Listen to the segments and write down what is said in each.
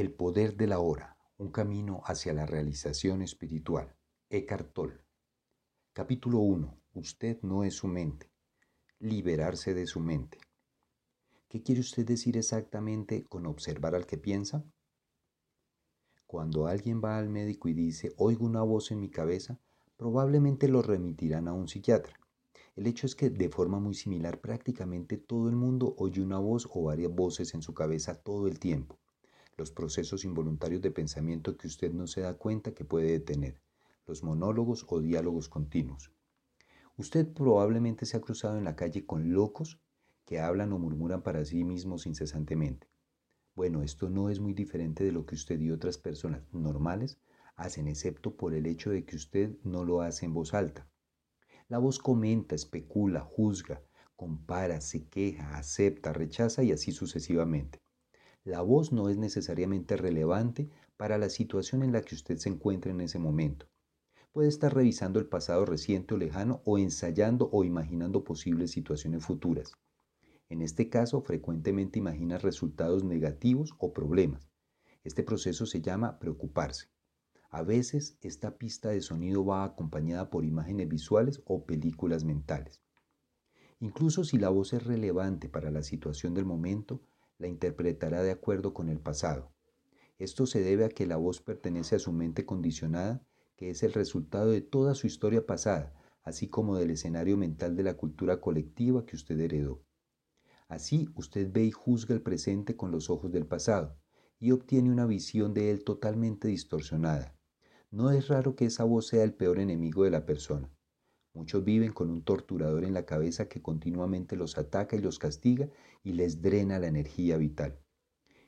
El poder de la hora, un camino hacia la realización espiritual. Eckhart Tolle. Capítulo 1. Usted no es su mente. Liberarse de su mente. ¿Qué quiere usted decir exactamente con observar al que piensa? Cuando alguien va al médico y dice, oigo una voz en mi cabeza, probablemente lo remitirán a un psiquiatra. El hecho es que de forma muy similar prácticamente todo el mundo oye una voz o varias voces en su cabeza todo el tiempo los procesos involuntarios de pensamiento que usted no se da cuenta que puede detener, los monólogos o diálogos continuos. Usted probablemente se ha cruzado en la calle con locos que hablan o murmuran para sí mismos incesantemente. Bueno, esto no es muy diferente de lo que usted y otras personas normales hacen, excepto por el hecho de que usted no lo hace en voz alta. La voz comenta, especula, juzga, compara, se queja, acepta, rechaza y así sucesivamente. La voz no es necesariamente relevante para la situación en la que usted se encuentra en ese momento. Puede estar revisando el pasado reciente o lejano o ensayando o imaginando posibles situaciones futuras. En este caso, frecuentemente imagina resultados negativos o problemas. Este proceso se llama preocuparse. A veces, esta pista de sonido va acompañada por imágenes visuales o películas mentales. Incluso si la voz es relevante para la situación del momento, la interpretará de acuerdo con el pasado. Esto se debe a que la voz pertenece a su mente condicionada, que es el resultado de toda su historia pasada, así como del escenario mental de la cultura colectiva que usted heredó. Así, usted ve y juzga el presente con los ojos del pasado y obtiene una visión de él totalmente distorsionada. No es raro que esa voz sea el peor enemigo de la persona. Muchos viven con un torturador en la cabeza que continuamente los ataca y los castiga y les drena la energía vital.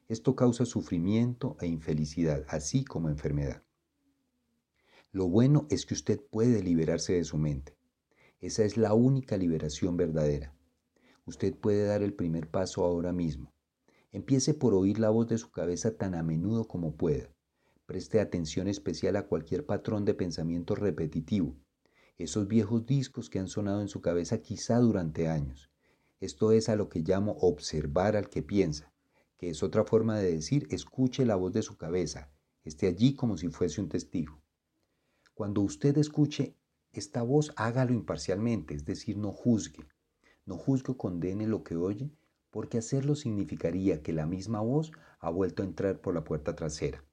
Esto causa sufrimiento e infelicidad, así como enfermedad. Lo bueno es que usted puede liberarse de su mente. Esa es la única liberación verdadera. Usted puede dar el primer paso ahora mismo. Empiece por oír la voz de su cabeza tan a menudo como pueda. Preste atención especial a cualquier patrón de pensamiento repetitivo esos viejos discos que han sonado en su cabeza quizá durante años. Esto es a lo que llamo observar al que piensa, que es otra forma de decir escuche la voz de su cabeza, esté allí como si fuese un testigo. Cuando usted escuche esta voz, hágalo imparcialmente, es decir, no juzgue. No juzgue o condene lo que oye, porque hacerlo significaría que la misma voz ha vuelto a entrar por la puerta trasera.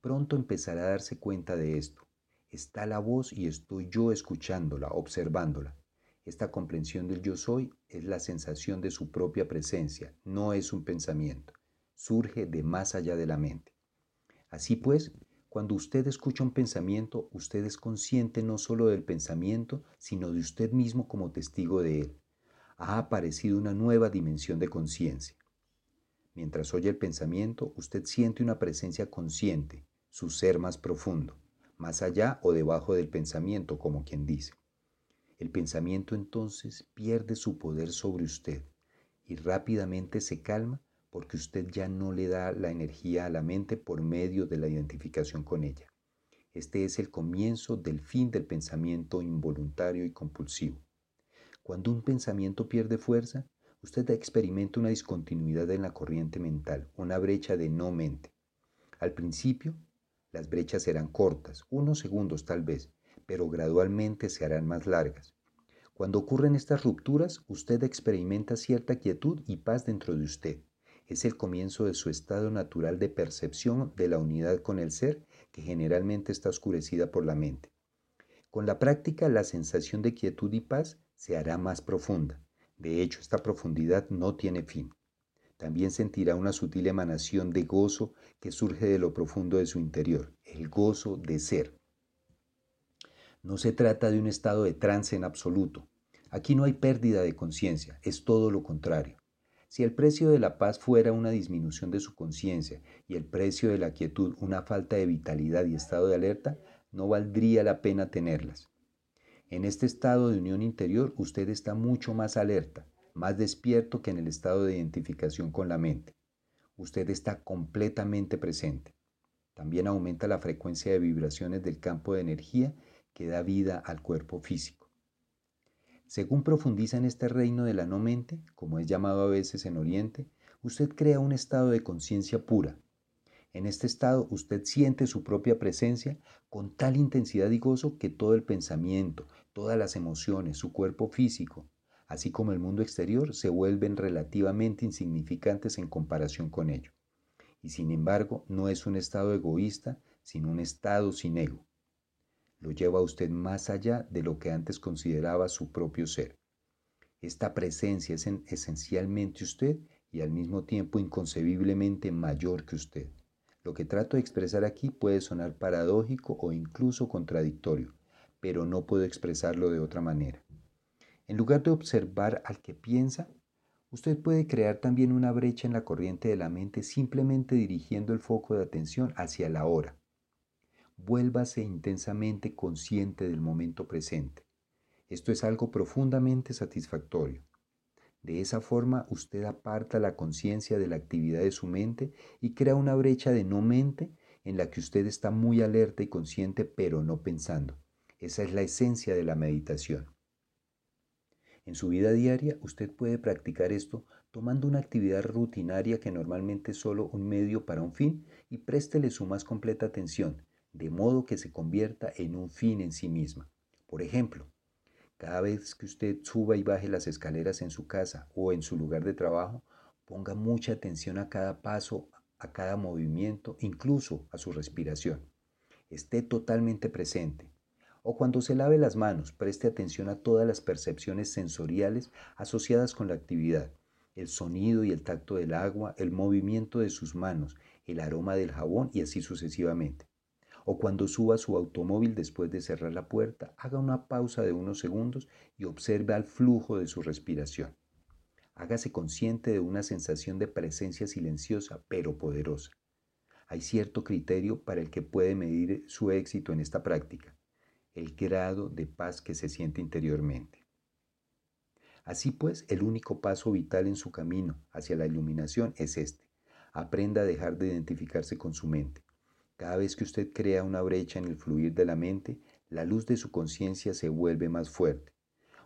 Pronto empezará a darse cuenta de esto. Está la voz y estoy yo escuchándola, observándola. Esta comprensión del yo soy es la sensación de su propia presencia, no es un pensamiento. Surge de más allá de la mente. Así pues, cuando usted escucha un pensamiento, usted es consciente no solo del pensamiento, sino de usted mismo como testigo de él. Ha aparecido una nueva dimensión de conciencia. Mientras oye el pensamiento, usted siente una presencia consciente, su ser más profundo más allá o debajo del pensamiento, como quien dice. El pensamiento entonces pierde su poder sobre usted y rápidamente se calma porque usted ya no le da la energía a la mente por medio de la identificación con ella. Este es el comienzo del fin del pensamiento involuntario y compulsivo. Cuando un pensamiento pierde fuerza, usted experimenta una discontinuidad en la corriente mental, una brecha de no mente. Al principio, las brechas serán cortas, unos segundos tal vez, pero gradualmente se harán más largas. Cuando ocurren estas rupturas, usted experimenta cierta quietud y paz dentro de usted. Es el comienzo de su estado natural de percepción de la unidad con el ser, que generalmente está oscurecida por la mente. Con la práctica, la sensación de quietud y paz se hará más profunda. De hecho, esta profundidad no tiene fin. También sentirá una sutil emanación de gozo que surge de lo profundo de su interior, el gozo de ser. No se trata de un estado de trance en absoluto. Aquí no hay pérdida de conciencia, es todo lo contrario. Si el precio de la paz fuera una disminución de su conciencia y el precio de la quietud una falta de vitalidad y estado de alerta, no valdría la pena tenerlas. En este estado de unión interior usted está mucho más alerta, más despierto que en el estado de identificación con la mente. Usted está completamente presente. También aumenta la frecuencia de vibraciones del campo de energía que da vida al cuerpo físico. Según profundiza en este reino de la no mente, como es llamado a veces en Oriente, usted crea un estado de conciencia pura. En este estado usted siente su propia presencia con tal intensidad y gozo que todo el pensamiento, todas las emociones, su cuerpo físico, así como el mundo exterior, se vuelven relativamente insignificantes en comparación con ello. Y sin embargo, no es un estado egoísta, sino un estado sin ego. Lo lleva a usted más allá de lo que antes consideraba su propio ser. Esta presencia es esencialmente usted y al mismo tiempo inconcebiblemente mayor que usted. Lo que trato de expresar aquí puede sonar paradójico o incluso contradictorio, pero no puedo expresarlo de otra manera. En lugar de observar al que piensa, usted puede crear también una brecha en la corriente de la mente simplemente dirigiendo el foco de atención hacia la hora. Vuélvase intensamente consciente del momento presente. Esto es algo profundamente satisfactorio. De esa forma usted aparta la conciencia de la actividad de su mente y crea una brecha de no mente en la que usted está muy alerta y consciente pero no pensando. Esa es la esencia de la meditación. En su vida diaria usted puede practicar esto tomando una actividad rutinaria que normalmente es solo un medio para un fin y préstele su más completa atención, de modo que se convierta en un fin en sí misma. Por ejemplo, cada vez que usted suba y baje las escaleras en su casa o en su lugar de trabajo, ponga mucha atención a cada paso, a cada movimiento, incluso a su respiración. Esté totalmente presente. O cuando se lave las manos, preste atención a todas las percepciones sensoriales asociadas con la actividad, el sonido y el tacto del agua, el movimiento de sus manos, el aroma del jabón y así sucesivamente o cuando suba su automóvil después de cerrar la puerta, haga una pausa de unos segundos y observe al flujo de su respiración. Hágase consciente de una sensación de presencia silenciosa pero poderosa. Hay cierto criterio para el que puede medir su éxito en esta práctica, el grado de paz que se siente interiormente. Así pues, el único paso vital en su camino hacia la iluminación es este. Aprenda a dejar de identificarse con su mente. Cada vez que usted crea una brecha en el fluir de la mente, la luz de su conciencia se vuelve más fuerte.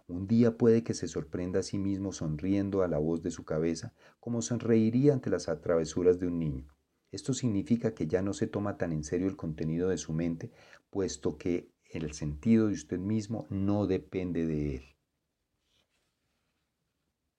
Un día puede que se sorprenda a sí mismo sonriendo a la voz de su cabeza como sonreiría ante las travesuras de un niño. Esto significa que ya no se toma tan en serio el contenido de su mente, puesto que el sentido de usted mismo no depende de él.